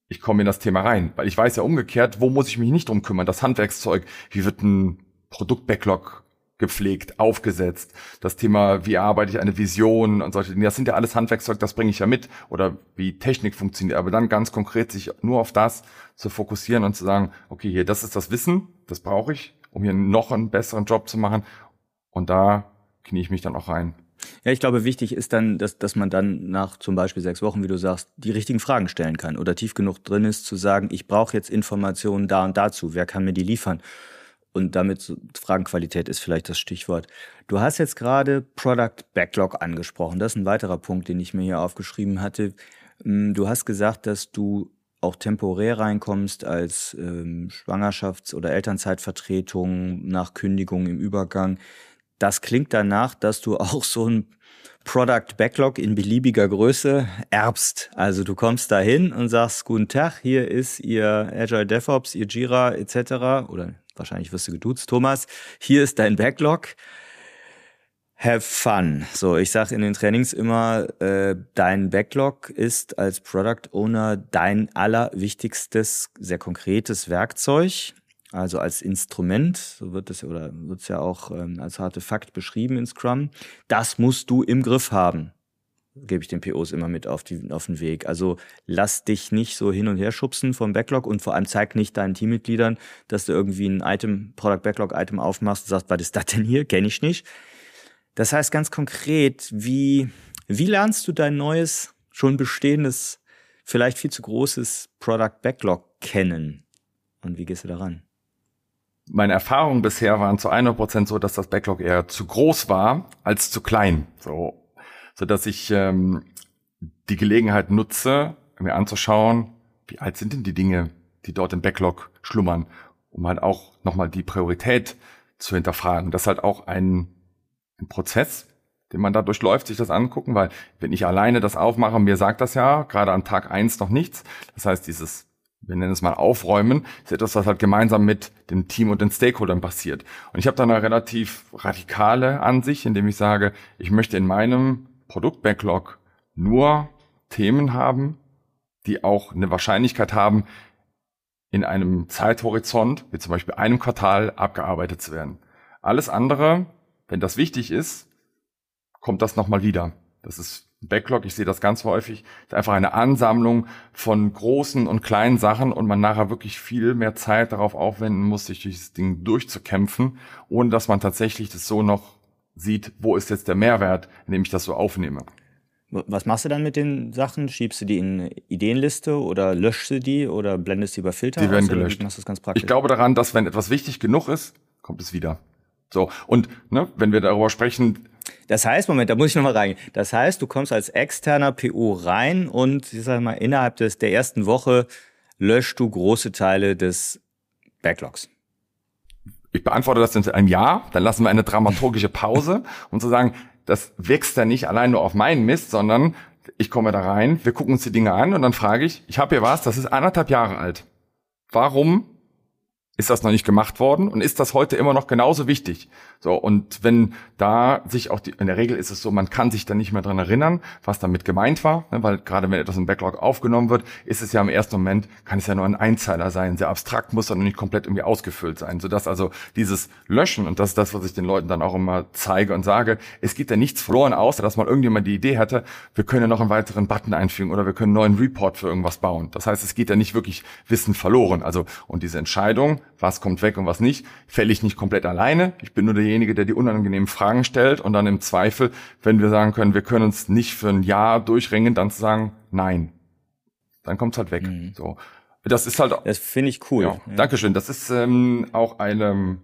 ich komme in das Thema rein. Weil ich weiß ja umgekehrt, wo muss ich mich nicht drum kümmern? Das Handwerkszeug, wie wird ein Produktbacklog gepflegt, aufgesetzt. Das Thema, wie arbeite ich eine Vision und solche Dinge, das sind ja alles Handwerkszeug, das bringe ich ja mit. Oder wie Technik funktioniert. Aber dann ganz konkret sich nur auf das zu fokussieren und zu sagen, okay, hier, das ist das Wissen, das brauche ich, um hier noch einen besseren Job zu machen. Und da knie ich mich dann auch rein. Ja, ich glaube, wichtig ist dann, dass, dass man dann nach zum Beispiel sechs Wochen, wie du sagst, die richtigen Fragen stellen kann oder tief genug drin ist, zu sagen, ich brauche jetzt Informationen da und dazu. Wer kann mir die liefern? Und damit Fragenqualität ist vielleicht das Stichwort. Du hast jetzt gerade Product Backlog angesprochen. Das ist ein weiterer Punkt, den ich mir hier aufgeschrieben hatte. Hm, du hast gesagt, dass du auch temporär reinkommst als ähm, Schwangerschafts- oder Elternzeitvertretung nach Kündigung im Übergang. Das klingt danach, dass du auch so ein Product Backlog in beliebiger Größe erbst. Also du kommst dahin und sagst, guten Tag, hier ist Ihr Agile DevOps, Ihr Jira etc. Oder wahrscheinlich wirst du geduzt, Thomas, hier ist dein Backlog. Have fun. So, ich sage in den Trainings immer, äh, dein Backlog ist als Product Owner dein allerwichtigstes, sehr konkretes Werkzeug. Also als Instrument, so wird es oder wird es ja auch ähm, als Artefakt beschrieben in Scrum. Das musst du im Griff haben gebe ich den POs immer mit auf, die, auf den Weg. Also lass dich nicht so hin und her schubsen vom Backlog und vor allem zeig nicht deinen Teammitgliedern, dass du irgendwie ein Item, Product Backlog Item aufmachst und sagst, was ist das denn hier? Kenne ich nicht. Das heißt ganz konkret, wie, wie lernst du dein neues, schon bestehendes, vielleicht viel zu großes Product Backlog kennen? Und wie gehst du daran? Meine Erfahrungen bisher waren zu 100% so, dass das Backlog eher zu groß war als zu klein. So so dass ich ähm, die Gelegenheit nutze, mir anzuschauen, wie alt sind denn die Dinge, die dort im Backlog schlummern, um halt auch nochmal die Priorität zu hinterfragen. Das ist halt auch ein, ein Prozess, den man da durchläuft, sich das angucken, weil wenn ich alleine das aufmache, mir sagt das ja gerade an Tag eins noch nichts. Das heißt, dieses, wir nennen es mal Aufräumen, ist etwas, was halt gemeinsam mit dem Team und den Stakeholdern passiert. Und ich habe da eine relativ radikale Ansicht, indem ich sage, ich möchte in meinem Produktbacklog nur Themen haben, die auch eine Wahrscheinlichkeit haben, in einem Zeithorizont, wie zum Beispiel einem Quartal, abgearbeitet zu werden. Alles andere, wenn das wichtig ist, kommt das nochmal wieder. Das ist Backlog, ich sehe das ganz häufig, ist einfach eine Ansammlung von großen und kleinen Sachen und man nachher wirklich viel mehr Zeit darauf aufwenden muss, sich dieses Ding durchzukämpfen, ohne dass man tatsächlich das so noch sieht, wo ist jetzt der Mehrwert, indem ich das so aufnehme. Was machst du dann mit den Sachen? Schiebst du die in eine Ideenliste oder löschst du die oder blendest die über Filter Die werden gelöscht. Machst du das ganz praktisch? Ich glaube daran, dass wenn etwas wichtig genug ist, kommt es wieder. So, und ne, wenn wir darüber sprechen, das heißt, Moment, da muss ich nochmal rein. Das heißt, du kommst als externer PO rein und ich sag mal, innerhalb des, der ersten Woche löscht du große Teile des Backlogs. Ich beantworte das in einem Jahr, dann lassen wir eine dramaturgische Pause, um zu sagen, das wächst ja nicht allein nur auf meinen Mist, sondern ich komme da rein, wir gucken uns die Dinge an und dann frage ich, ich habe hier was, das ist anderthalb Jahre alt. Warum ist das noch nicht gemacht worden und ist das heute immer noch genauso wichtig? So, und wenn da sich auch die, in der Regel ist es so, man kann sich dann nicht mehr dran erinnern, was damit gemeint war, ne, weil gerade wenn etwas im Backlog aufgenommen wird, ist es ja im ersten Moment, kann es ja nur ein Einzeiler sein, sehr abstrakt, muss dann nicht komplett irgendwie ausgefüllt sein, sodass also dieses Löschen, und das ist das, was ich den Leuten dann auch immer zeige und sage, es geht ja nichts verloren, außer dass mal irgendjemand die Idee hatte, wir können ja noch einen weiteren Button einfügen oder wir können einen neuen Report für irgendwas bauen. Das heißt, es geht ja nicht wirklich Wissen verloren. Also, und diese Entscheidung, was kommt weg und was nicht, fälle ich nicht komplett alleine. Ich bin nur derjenige, der die unangenehmen Fragen stellt und dann im Zweifel, wenn wir sagen können, wir können uns nicht für ein Jahr durchringen, dann zu sagen, nein. Dann kommt's halt weg. Mhm. So. Das ist halt. Das finde ich cool. Ja, ja. Dankeschön. Das ist ähm, auch eine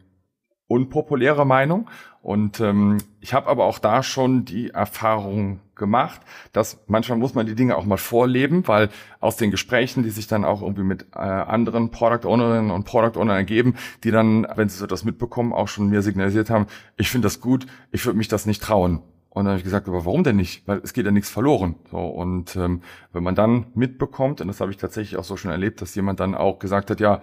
unpopuläre Meinung. Und ähm, ich habe aber auch da schon die Erfahrung gemacht, dass manchmal muss man die Dinge auch mal vorleben, weil aus den Gesprächen, die sich dann auch irgendwie mit äh, anderen Product Ownerinnen und Product Ownern ergeben, die dann, wenn sie so das mitbekommen, auch schon mir signalisiert haben, ich finde das gut, ich würde mich das nicht trauen. Und dann habe ich gesagt, aber warum denn nicht? Weil es geht ja nichts verloren. So, und ähm, wenn man dann mitbekommt, und das habe ich tatsächlich auch so schon erlebt, dass jemand dann auch gesagt hat, ja,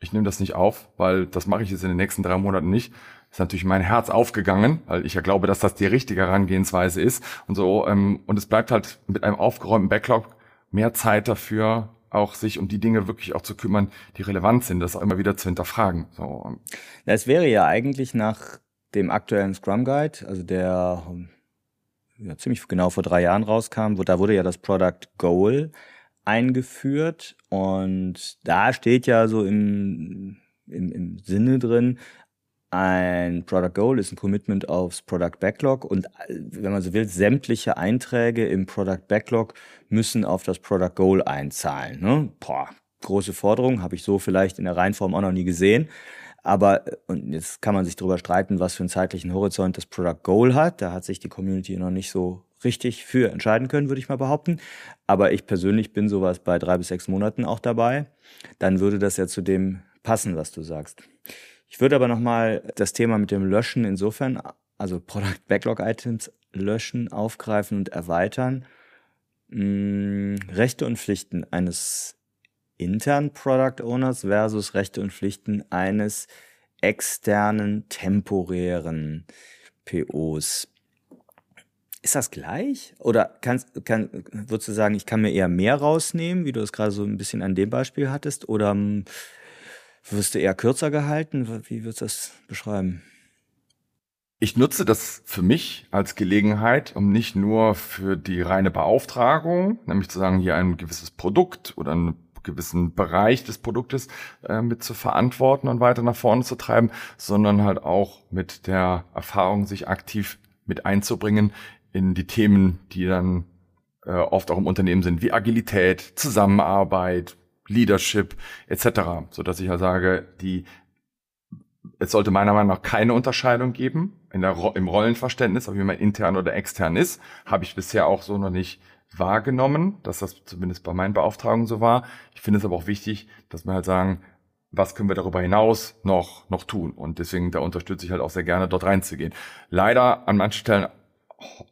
ich nehme das nicht auf, weil das mache ich jetzt in den nächsten drei Monaten nicht. Ist natürlich mein Herz aufgegangen, weil ich ja glaube, dass das die richtige Herangehensweise ist und so. Ähm, und es bleibt halt mit einem aufgeräumten Backlog mehr Zeit dafür, auch sich um die Dinge wirklich auch zu kümmern, die relevant sind, das auch immer wieder zu hinterfragen. So. Das wäre ja eigentlich nach dem aktuellen Scrum Guide, also der ja, ziemlich genau vor drei Jahren rauskam, wo da wurde ja das Product Goal eingeführt und da steht ja so im, im, im Sinne drin, ein Product Goal ist ein Commitment aufs Product Backlog und wenn man so will, sämtliche Einträge im Product Backlog müssen auf das Product Goal einzahlen. Ne? Boah, große Forderung, habe ich so vielleicht in der Reihenform auch noch nie gesehen. Aber und jetzt kann man sich darüber streiten, was für einen zeitlichen Horizont das Product Goal hat. Da hat sich die Community noch nicht so richtig für entscheiden können, würde ich mal behaupten. Aber ich persönlich bin sowas bei drei bis sechs Monaten auch dabei. Dann würde das ja zu dem passen, was du sagst. Ich würde aber nochmal das Thema mit dem Löschen insofern, also Product Backlog Items löschen, aufgreifen und erweitern. Hm, Rechte und Pflichten eines internen Product Owners versus Rechte und Pflichten eines externen temporären POs. Ist das gleich? Oder kannst, kann, würdest du sagen, ich kann mir eher mehr rausnehmen, wie du es gerade so ein bisschen an dem Beispiel hattest? Oder hm, wirst du eher kürzer gehalten? Wie würdest du das beschreiben? Ich nutze das für mich als Gelegenheit, um nicht nur für die reine Beauftragung, nämlich zu sagen, hier ein gewisses Produkt oder einen gewissen Bereich des Produktes äh, mit zu verantworten und weiter nach vorne zu treiben, sondern halt auch mit der Erfahrung, sich aktiv mit einzubringen in die Themen, die dann äh, oft auch im Unternehmen sind, wie Agilität, Zusammenarbeit, Leadership etc., so dass ich ja sage, die es sollte meiner Meinung nach keine Unterscheidung geben in der, im Rollenverständnis, ob jemand intern oder extern ist. Habe ich bisher auch so noch nicht wahrgenommen, dass das zumindest bei meinen Beauftragungen so war. Ich finde es aber auch wichtig, dass wir halt sagen, was können wir darüber hinaus noch, noch tun? Und deswegen, da unterstütze ich halt auch sehr gerne, dort reinzugehen. Leider an manchen Stellen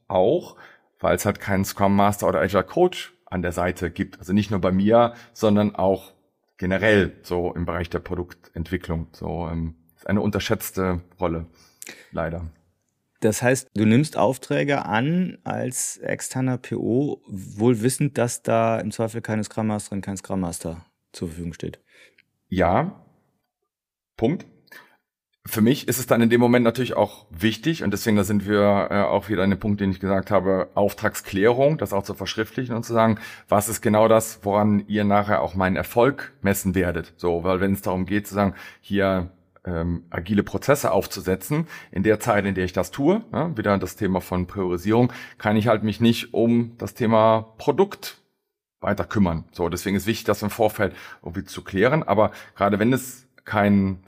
auch, weil es halt keinen Scrum Master oder Agile Coach an der Seite gibt. Also nicht nur bei mir, sondern auch generell so im Bereich der Produktentwicklung. So ähm, ist eine unterschätzte Rolle, leider. Das heißt, du nimmst Aufträge an als externer PO, wohl wissend, dass da im Zweifel keine Scrum Masterin, kein Scrum Master zur Verfügung steht. Ja. Punkt. Für mich ist es dann in dem Moment natürlich auch wichtig und deswegen da sind wir äh, auch wieder an dem Punkt, den ich gesagt habe, Auftragsklärung, das auch zu verschriftlichen und zu sagen, was ist genau das, woran ihr nachher auch meinen Erfolg messen werdet. So, weil wenn es darum geht zu sagen, hier ähm, agile Prozesse aufzusetzen. In der Zeit, in der ich das tue, ja, wieder das Thema von Priorisierung, kann ich halt mich nicht um das Thema Produkt weiter kümmern. So, deswegen ist wichtig, das im Vorfeld irgendwie zu klären. Aber gerade wenn es kein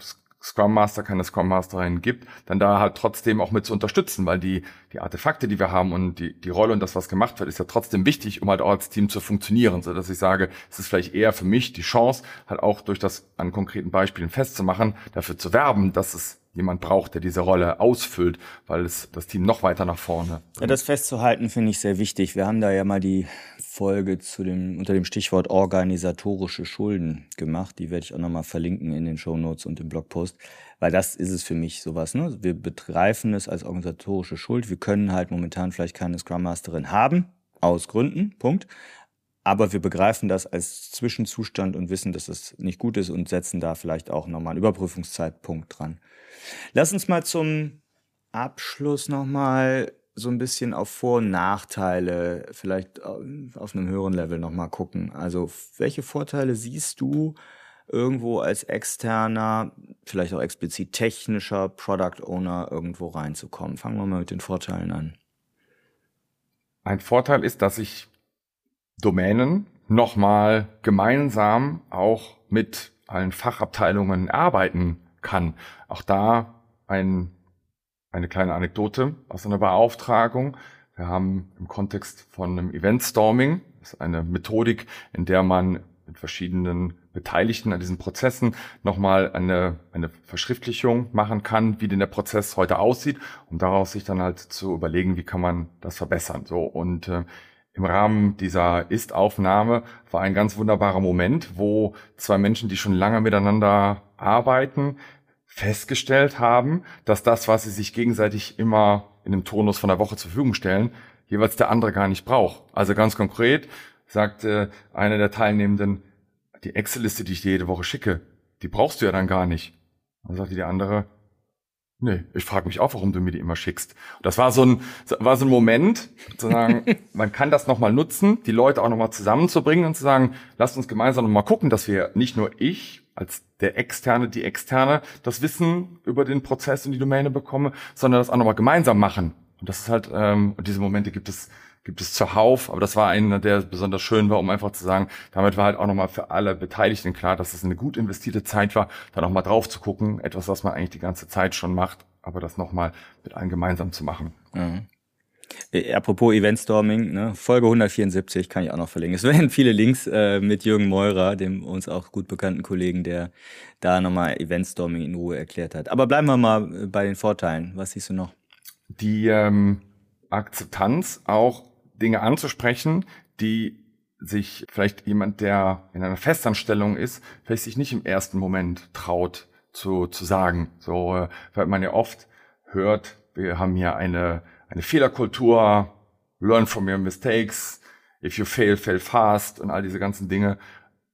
Scrum Master, keine Scrum Masterin gibt, dann da halt trotzdem auch mit zu unterstützen, weil die, die Artefakte, die wir haben und die, die Rolle und das, was gemacht wird, ist ja trotzdem wichtig, um halt auch als Team zu funktionieren, so dass ich sage, es ist vielleicht eher für mich die Chance, halt auch durch das an konkreten Beispielen festzumachen, dafür zu werben, dass es jemand braucht, der diese Rolle ausfüllt, weil es das Team noch weiter nach vorne. Ja, das festzuhalten finde ich sehr wichtig. Wir haben da ja mal die Folge zu dem, unter dem Stichwort organisatorische Schulden gemacht. Die werde ich auch nochmal verlinken in den Show Notes und im Blogpost. Weil das ist es für mich sowas. Ne? Wir begreifen es als organisatorische Schuld. Wir können halt momentan vielleicht keine Scrum Masterin haben. Aus Gründen. Punkt. Aber wir begreifen das als Zwischenzustand und wissen, dass es nicht gut ist und setzen da vielleicht auch nochmal einen Überprüfungszeitpunkt dran. Lass uns mal zum Abschluss nochmal so ein bisschen auf Vor- und Nachteile, vielleicht äh, auf einem höheren Level nochmal gucken. Also, welche Vorteile siehst du irgendwo als externer, vielleicht auch explizit technischer Product Owner irgendwo reinzukommen? Fangen wir mal mit den Vorteilen an. Ein Vorteil ist, dass ich Domänen nochmal gemeinsam auch mit allen Fachabteilungen arbeiten kann. Auch da ein, eine kleine Anekdote aus einer Beauftragung. Wir haben im Kontext von einem Event Storming, das ist eine Methodik, in der man mit verschiedenen Beteiligten an diesen Prozessen nochmal eine, eine Verschriftlichung machen kann, wie denn der Prozess heute aussieht, um daraus sich dann halt zu überlegen, wie kann man das verbessern. So und äh, im Rahmen dieser Ist-Aufnahme war ein ganz wunderbarer Moment, wo zwei Menschen, die schon lange miteinander arbeiten, festgestellt haben, dass das, was sie sich gegenseitig immer in dem Turnus von der Woche zur Verfügung stellen, jeweils der andere gar nicht braucht. Also ganz konkret sagte einer der Teilnehmenden, die Excel-Liste, die ich dir jede Woche schicke, die brauchst du ja dann gar nicht. Dann sagte die andere, Nee, ich frage mich auch, warum du mir die immer schickst. Das war so ein, war so ein Moment, zu sagen, man kann das nochmal nutzen, die Leute auch nochmal zusammenzubringen und zu sagen, lasst uns gemeinsam nochmal gucken, dass wir nicht nur ich als der Externe, die Externe, das Wissen über den Prozess und die Domäne bekomme, sondern das auch nochmal gemeinsam machen. Und das ist halt, ähm, und diese Momente gibt es gibt es zuhauf, aber das war einer, der besonders schön war, um einfach zu sagen, damit war halt auch nochmal für alle Beteiligten klar, dass es eine gut investierte Zeit war, da nochmal drauf zu gucken, etwas, was man eigentlich die ganze Zeit schon macht, aber das nochmal mit allen gemeinsam zu machen. Mhm. Äh, apropos Eventstorming, ne, Folge 174 kann ich auch noch verlinken. Es werden viele Links äh, mit Jürgen Meurer, dem uns auch gut bekannten Kollegen, der da nochmal Eventstorming in Ruhe erklärt hat. Aber bleiben wir mal bei den Vorteilen. Was siehst du noch? Die ähm, Akzeptanz auch Dinge anzusprechen, die sich vielleicht jemand, der in einer Festanstellung ist, vielleicht sich nicht im ersten Moment traut zu, zu sagen. So, äh, weil man ja oft hört, wir haben hier eine, eine Fehlerkultur, learn from your mistakes, if you fail, fail fast und all diese ganzen Dinge,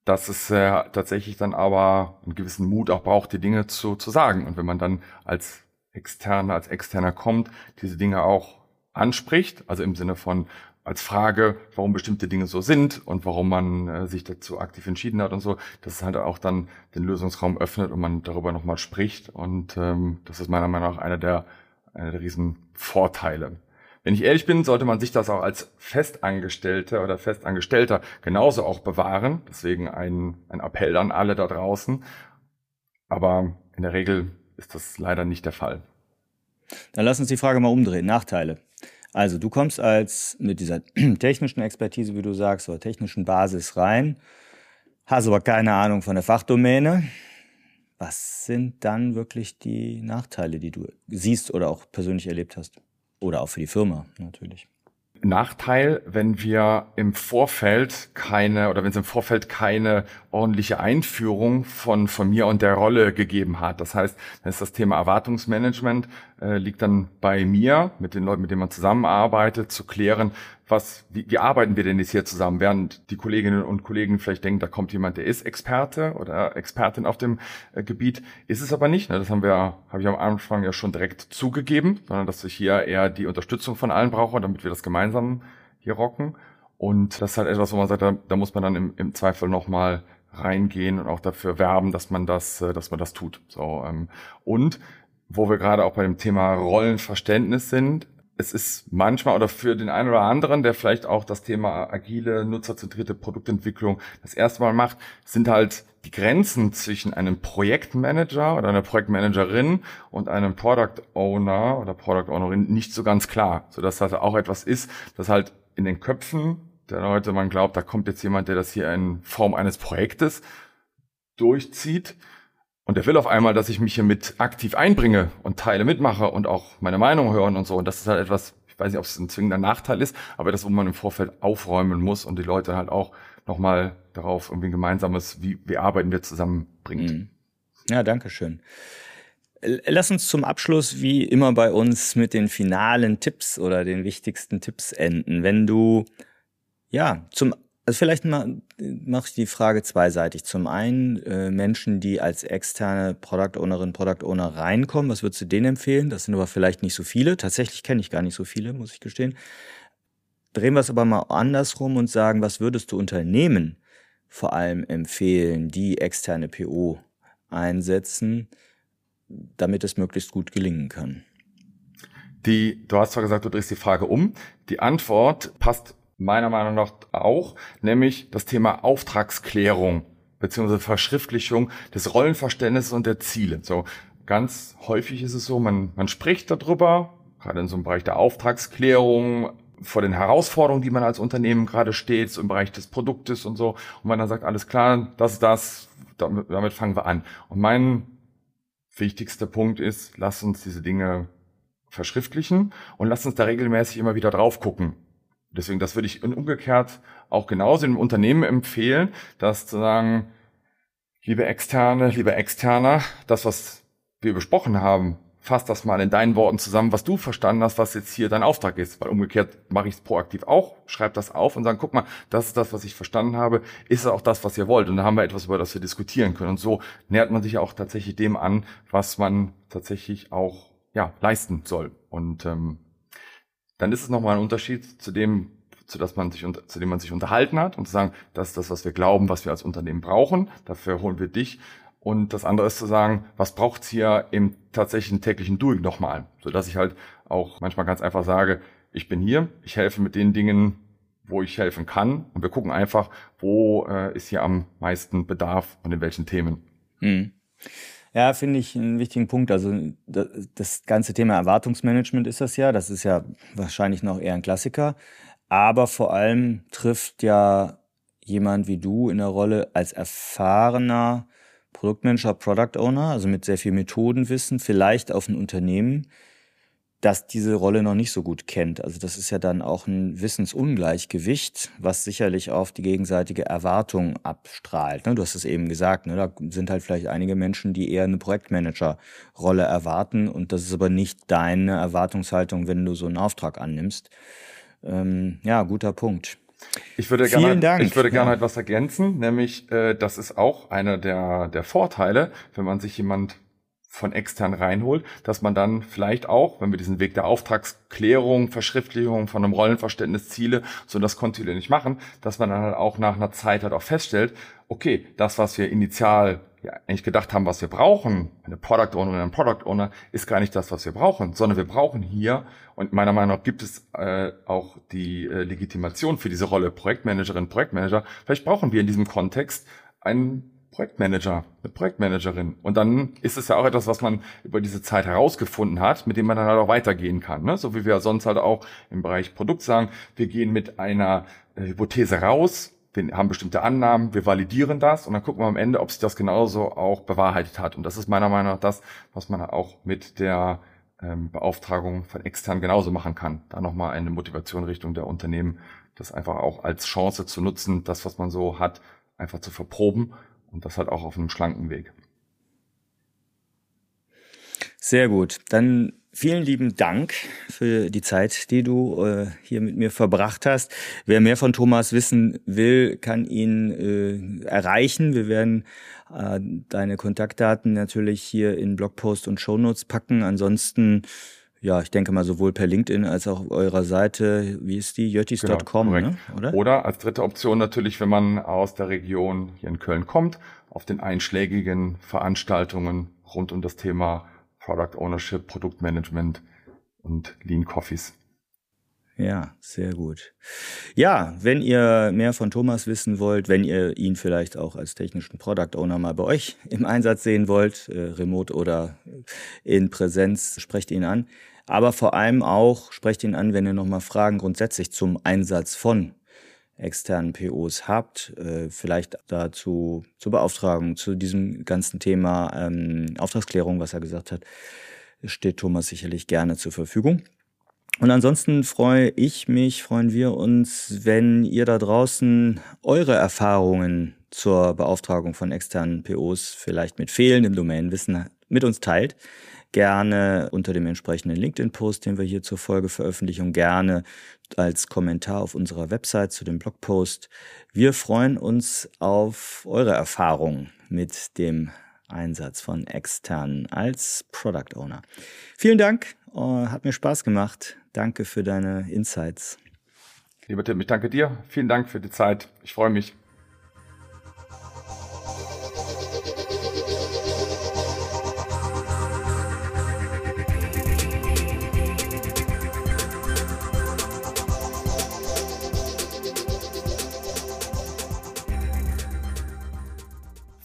dass es äh, tatsächlich dann aber einen gewissen Mut auch braucht, die Dinge zu, zu sagen. Und wenn man dann als Externer, als Externer kommt, diese Dinge auch anspricht, also im Sinne von, als Frage, warum bestimmte Dinge so sind und warum man äh, sich dazu aktiv entschieden hat und so, dass es halt auch dann den Lösungsraum öffnet und man darüber nochmal spricht. Und ähm, das ist meiner Meinung nach einer der, einer der riesen Vorteile. Wenn ich ehrlich bin, sollte man sich das auch als Festangestellter oder Festangestellter genauso auch bewahren. Deswegen ein, ein Appell an alle da draußen. Aber in der Regel ist das leider nicht der Fall. Dann lass uns die Frage mal umdrehen. Nachteile. Also du kommst als mit dieser technischen Expertise, wie du sagst, oder technischen Basis rein, hast aber keine Ahnung von der Fachdomäne. Was sind dann wirklich die Nachteile, die du siehst oder auch persönlich erlebt hast? Oder auch für die Firma natürlich. Nachteil, wenn wir im Vorfeld keine oder wenn es im Vorfeld keine ordentliche Einführung von, von mir und der Rolle gegeben hat. Das heißt, dann ist das Thema Erwartungsmanagement äh, liegt dann bei mir, mit den Leuten, mit denen man zusammenarbeitet, zu klären, was, wie, wie arbeiten wir denn jetzt hier zusammen? Während die Kolleginnen und Kollegen vielleicht denken, da kommt jemand, der ist Experte oder Expertin auf dem äh, Gebiet, ist es aber nicht. Ne? Das haben wir, habe ich am Anfang ja schon direkt zugegeben, sondern dass ich hier eher die Unterstützung von allen brauche, damit wir das gemeinsam hier rocken. Und das ist halt etwas, wo man sagt, da, da muss man dann im, im Zweifel nochmal reingehen und auch dafür werben, dass man das, äh, dass man das tut. So, ähm, und wo wir gerade auch bei dem Thema Rollenverständnis sind, es ist manchmal oder für den einen oder anderen, der vielleicht auch das Thema agile, nutzerzentrierte Produktentwicklung das erste Mal macht, sind halt die Grenzen zwischen einem Projektmanager oder einer Projektmanagerin und einem Product Owner oder Product Ownerin nicht so ganz klar, so dass das auch etwas ist, das halt in den Köpfen der Leute man glaubt, da kommt jetzt jemand, der das hier in Form eines Projektes durchzieht und der will auf einmal, dass ich mich hier mit aktiv einbringe und Teile mitmache und auch meine Meinung hören und so. Und das ist halt etwas, ich weiß nicht, ob es ein zwingender Nachteil ist, aber das, wo man im Vorfeld aufräumen muss und die Leute halt auch nochmal darauf irgendwie ein gemeinsames, wie, wie arbeiten wir zusammen bringt. Mhm. Ja, danke schön. Lass uns zum Abschluss wie immer bei uns mit den finalen Tipps oder den wichtigsten Tipps enden. Wenn du ja zum also vielleicht mache ich die Frage zweiseitig. Zum einen äh, Menschen, die als externe Product Ownerin, Product Owner reinkommen, was würdest du denen empfehlen? Das sind aber vielleicht nicht so viele. Tatsächlich kenne ich gar nicht so viele, muss ich gestehen. Drehen wir es aber mal andersrum und sagen, was würdest du Unternehmen vor allem empfehlen, die externe PO einsetzen, damit es möglichst gut gelingen kann? Die, du hast zwar gesagt, du drehst die Frage um. Die Antwort passt meiner Meinung nach auch, nämlich das Thema Auftragsklärung beziehungsweise Verschriftlichung des Rollenverständnisses und der Ziele. So ganz häufig ist es so, man, man spricht darüber, gerade in so einem Bereich der Auftragsklärung, vor den Herausforderungen, die man als Unternehmen gerade steht, so im Bereich des Produktes und so. Und man dann sagt, alles klar, das ist das, damit, damit fangen wir an. Und mein wichtigster Punkt ist, lass uns diese Dinge verschriftlichen und lass uns da regelmäßig immer wieder drauf gucken. Deswegen, das würde ich umgekehrt auch genauso im Unternehmen empfehlen, dass zu sagen, liebe Externe, liebe Externer, das, was wir besprochen haben, fass das mal in deinen Worten zusammen, was du verstanden hast, was jetzt hier dein Auftrag ist. Weil umgekehrt mache ich es proaktiv auch, schreib das auf und sage, guck mal, das ist das, was ich verstanden habe, ist auch das, was ihr wollt. Und dann haben wir etwas, über das wir diskutieren können. Und so nähert man sich auch tatsächlich dem an, was man tatsächlich auch ja, leisten soll. Und ähm, dann ist es nochmal ein Unterschied zu dem, zu, das man sich, zu dem man sich unterhalten hat und zu sagen, das ist das, was wir glauben, was wir als Unternehmen brauchen. Dafür holen wir dich. Und das andere ist zu sagen, was braucht's hier im tatsächlichen täglichen Doing nochmal? Sodass ich halt auch manchmal ganz einfach sage, ich bin hier, ich helfe mit den Dingen, wo ich helfen kann. Und wir gucken einfach, wo äh, ist hier am meisten Bedarf und in welchen Themen. Hm. Ja, finde ich einen wichtigen Punkt. Also das ganze Thema Erwartungsmanagement ist das ja. Das ist ja wahrscheinlich noch eher ein Klassiker. Aber vor allem trifft ja jemand wie du in der Rolle als erfahrener Produktmanager, Product Owner, also mit sehr viel Methodenwissen, vielleicht auf ein Unternehmen, das diese Rolle noch nicht so gut kennt. Also das ist ja dann auch ein Wissensungleichgewicht, was sicherlich auf die gegenseitige Erwartung abstrahlt. Ne? Du hast es eben gesagt, ne? da sind halt vielleicht einige Menschen, die eher eine Projektmanager-Rolle erwarten und das ist aber nicht deine Erwartungshaltung, wenn du so einen Auftrag annimmst. Ähm, ja, guter Punkt. Ich würde Vielen gerne, Dank. ich würde gerne ja. etwas ergänzen, nämlich äh, das ist auch einer der der Vorteile, wenn man sich jemand von extern reinholt, dass man dann vielleicht auch, wenn wir diesen Weg der Auftragsklärung, Verschriftlichung von einem Rollenverständnis, Ziele, so das kontinuierlich machen, dass man dann halt auch nach einer Zeit halt auch feststellt, okay, das, was wir initial ja eigentlich gedacht haben, was wir brauchen, eine Product Owner oder ein Product Owner, ist gar nicht das, was wir brauchen, sondern wir brauchen hier, und meiner Meinung nach gibt es äh, auch die äh, Legitimation für diese Rolle Projektmanagerin, Projektmanager, vielleicht brauchen wir in diesem Kontext einen Projektmanager, eine Projektmanagerin. Und dann ist es ja auch etwas, was man über diese Zeit herausgefunden hat, mit dem man dann halt auch weitergehen kann. Ne? So wie wir sonst halt auch im Bereich Produkt sagen, wir gehen mit einer äh, Hypothese raus, wir haben bestimmte Annahmen, wir validieren das und dann gucken wir am Ende, ob sich das genauso auch bewahrheitet hat. Und das ist meiner Meinung nach das, was man auch mit der ähm, Beauftragung von extern genauso machen kann. Da nochmal eine Motivation Richtung der Unternehmen, das einfach auch als Chance zu nutzen, das, was man so hat, einfach zu verproben und das halt auch auf einem schlanken Weg. Sehr gut. Dann Vielen lieben Dank für die Zeit, die du äh, hier mit mir verbracht hast. Wer mehr von Thomas wissen will, kann ihn äh, erreichen. Wir werden äh, deine Kontaktdaten natürlich hier in Blogpost und Shownotes packen. Ansonsten, ja, ich denke mal sowohl per LinkedIn als auch auf eurer Seite, wie ist die, jöttis.com, genau, ne? oder? Oder als dritte Option natürlich, wenn man aus der Region hier in Köln kommt, auf den einschlägigen Veranstaltungen rund um das Thema Product Ownership, Produktmanagement und Lean Coffees. Ja, sehr gut. Ja, wenn ihr mehr von Thomas wissen wollt, wenn ihr ihn vielleicht auch als technischen Product Owner mal bei euch im Einsatz sehen wollt, äh, remote oder in Präsenz, sprecht ihn an. Aber vor allem auch sprecht ihn an, wenn ihr nochmal Fragen grundsätzlich zum Einsatz von externen POs habt, äh, vielleicht dazu zur Beauftragung, zu diesem ganzen Thema ähm, Auftragsklärung, was er gesagt hat, steht Thomas sicherlich gerne zur Verfügung. Und ansonsten freue ich mich, freuen wir uns, wenn ihr da draußen eure Erfahrungen zur Beauftragung von externen POs vielleicht mit fehlendem Domainwissen mit uns teilt gerne unter dem entsprechenden LinkedIn-Post, den wir hier zur Folgeveröffentlichung gerne als Kommentar auf unserer Website zu dem Blogpost. Wir freuen uns auf eure Erfahrungen mit dem Einsatz von externen als Product Owner. Vielen Dank, äh, hat mir Spaß gemacht. Danke für deine Insights. Lieber Tim, ich danke dir. Vielen Dank für die Zeit. Ich freue mich.